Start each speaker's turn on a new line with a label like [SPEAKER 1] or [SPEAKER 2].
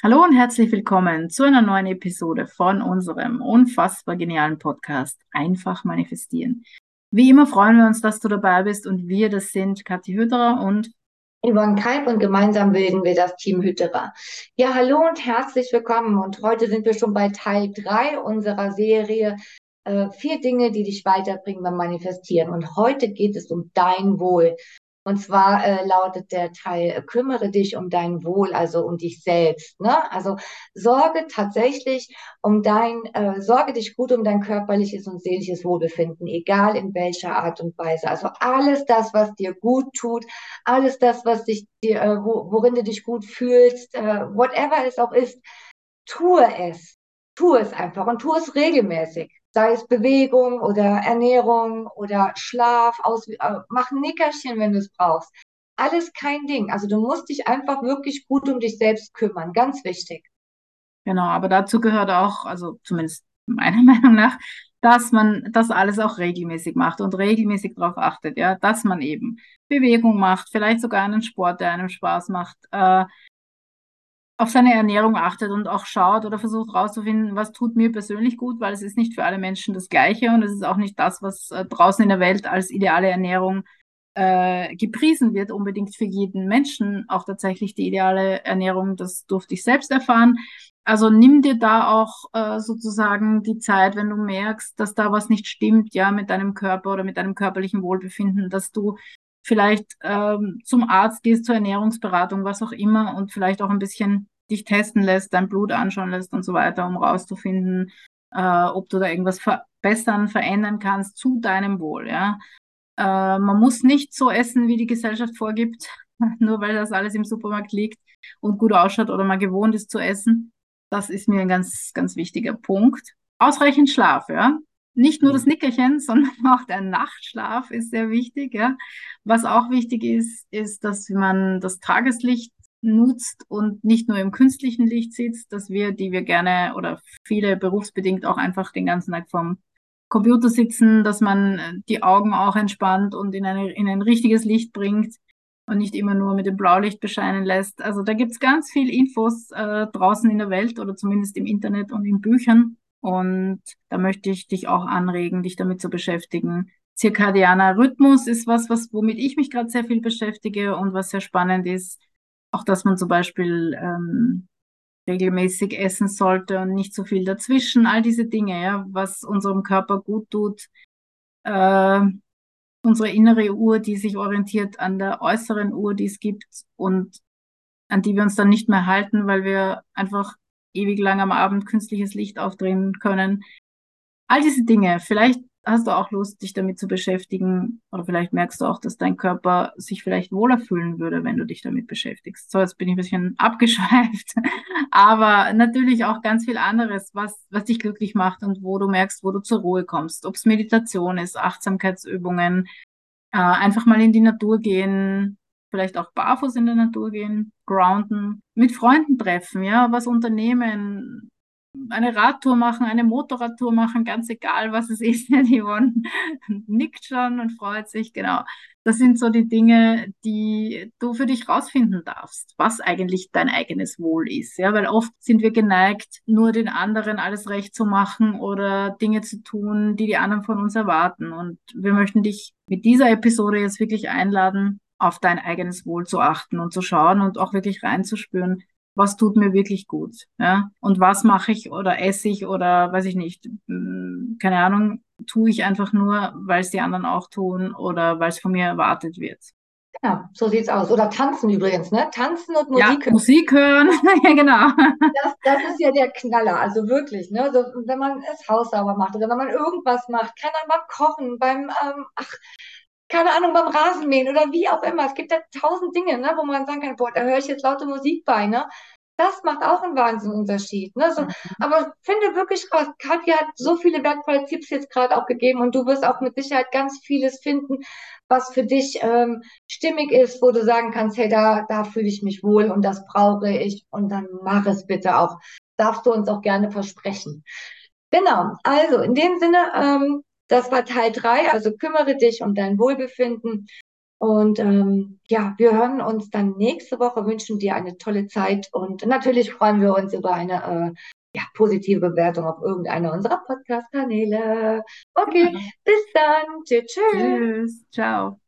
[SPEAKER 1] Hallo und herzlich willkommen zu einer neuen Episode von unserem unfassbar genialen Podcast Einfach manifestieren. Wie immer freuen wir uns, dass du dabei bist und wir, das sind Kathi Hütterer und
[SPEAKER 2] Yvonne Kalb und gemeinsam bilden wir das Team Hütterer. Ja, hallo und herzlich willkommen und heute sind wir schon bei Teil drei unserer Serie äh, vier Dinge, die dich weiterbringen beim Manifestieren und heute geht es um dein Wohl. Und zwar äh, lautet der Teil, äh, kümmere dich um dein Wohl, also um dich selbst. Ne? Also sorge tatsächlich um dein, äh, sorge dich gut um dein körperliches und seelisches Wohlbefinden, egal in welcher Art und Weise. Also alles das, was dir gut tut, alles das, was dich, dir, äh, wo, worin du dich gut fühlst, äh, whatever es auch ist, tue es. Tue es einfach und tue es regelmäßig sei es Bewegung oder Ernährung oder Schlaf, aus, äh, mach ein Nickerchen, wenn du es brauchst. Alles kein Ding. Also du musst dich einfach wirklich gut um dich selbst kümmern. Ganz wichtig.
[SPEAKER 1] Genau, aber dazu gehört auch, also zumindest meiner Meinung nach, dass man das alles auch regelmäßig macht und regelmäßig darauf achtet, ja, dass man eben Bewegung macht, vielleicht sogar einen Sport, der einem Spaß macht, äh, auf seine Ernährung achtet und auch schaut oder versucht herauszufinden, was tut mir persönlich gut, weil es ist nicht für alle Menschen das Gleiche und es ist auch nicht das, was äh, draußen in der Welt als ideale Ernährung äh, gepriesen wird, unbedingt für jeden Menschen auch tatsächlich die ideale Ernährung. Das durfte ich selbst erfahren. Also nimm dir da auch äh, sozusagen die Zeit, wenn du merkst, dass da was nicht stimmt, ja, mit deinem Körper oder mit deinem körperlichen Wohlbefinden, dass du vielleicht ähm, zum Arzt gehst, zur Ernährungsberatung, was auch immer und vielleicht auch ein bisschen dich testen lässt, dein Blut anschauen lässt und so weiter, um rauszufinden, äh, ob du da irgendwas verbessern, verändern kannst zu deinem Wohl. Ja? Äh, man muss nicht so essen, wie die Gesellschaft vorgibt, nur weil das alles im Supermarkt liegt und gut ausschaut oder man gewohnt ist zu essen. Das ist mir ein ganz, ganz wichtiger Punkt. Ausreichend Schlaf, ja nicht nur das mhm. Nickerchen, sondern auch der Nachtschlaf ist sehr wichtig. Ja. Was auch wichtig ist, ist, dass man das Tageslicht nutzt und nicht nur im künstlichen Licht sitzt, dass wir, die wir gerne oder viele berufsbedingt auch einfach den ganzen Tag vom Computer sitzen, dass man die Augen auch entspannt und in, eine, in ein richtiges Licht bringt und nicht immer nur mit dem Blaulicht bescheinen lässt. Also da gibt's ganz viel Infos äh, draußen in der Welt oder zumindest im Internet und in Büchern, und da möchte ich dich auch anregen, dich damit zu beschäftigen. Zirkadianer Rhythmus ist was, was womit ich mich gerade sehr viel beschäftige und was sehr spannend ist. Auch, dass man zum Beispiel ähm, regelmäßig essen sollte und nicht so viel dazwischen. All diese Dinge, ja, was unserem Körper gut tut. Äh, unsere innere Uhr, die sich orientiert an der äußeren Uhr, die es gibt und an die wir uns dann nicht mehr halten, weil wir einfach ewig lang am Abend künstliches Licht aufdrehen können. All diese Dinge. Vielleicht hast du auch Lust, dich damit zu beschäftigen oder vielleicht merkst du auch, dass dein Körper sich vielleicht wohler fühlen würde, wenn du dich damit beschäftigst. So, jetzt bin ich ein bisschen abgeschweift, aber natürlich auch ganz viel anderes, was, was dich glücklich macht und wo du merkst, wo du zur Ruhe kommst. Ob es Meditation ist, Achtsamkeitsübungen, äh, einfach mal in die Natur gehen, vielleicht auch barfuß in der Natur gehen, grounden, mit Freunden treffen, ja, was unternehmen, eine Radtour machen, eine Motorradtour machen, ganz egal, was es ist. Die Yvonne nickt schon und freut sich, genau. Das sind so die Dinge, die du für dich rausfinden darfst, was eigentlich dein eigenes Wohl ist. Ja, weil oft sind wir geneigt, nur den anderen alles recht zu machen oder Dinge zu tun, die die anderen von uns erwarten. Und wir möchten dich mit dieser Episode jetzt wirklich einladen, auf dein eigenes Wohl zu achten und zu schauen und auch wirklich reinzuspüren, was tut mir wirklich gut, ja, und was mache ich oder esse ich oder weiß ich nicht, hm, keine Ahnung, tue ich einfach nur, weil es die anderen auch tun oder weil es von mir erwartet wird.
[SPEAKER 2] Ja, so sieht's aus. Oder tanzen übrigens, ne? Tanzen und Musik
[SPEAKER 1] ja, hören. Musik hören, ja genau.
[SPEAKER 2] Das, das ist ja der Knaller, also wirklich, ne? So, wenn man das Haus sauber macht oder wenn man irgendwas macht, kann man mal kochen beim, ähm, ach, keine Ahnung, beim Rasenmähen oder wie auch immer. Es gibt ja tausend Dinge, ne, wo man sagen kann, boah, da höre ich jetzt laute Musik bei, ne? Das macht auch einen Wahnsinnsunterschied. Ne? So, mhm. Aber finde wirklich raus, Katja hat so viele wertvolle Tipps jetzt gerade auch gegeben und du wirst auch mit Sicherheit ganz vieles finden, was für dich ähm, stimmig ist, wo du sagen kannst, hey, da, da fühle ich mich wohl und das brauche ich und dann mach es bitte auch. Darfst du uns auch gerne versprechen. Genau, also in dem Sinne, ähm, das war Teil drei. also kümmere dich um dein Wohlbefinden. Und ähm, ja, wir hören uns dann nächste Woche, wünschen dir eine tolle Zeit und natürlich freuen wir uns über eine äh, ja, positive Bewertung auf irgendeiner unserer Podcast-Kanäle. Okay, bis dann. Tschüss. tschüss.
[SPEAKER 1] Tschüss. Ciao.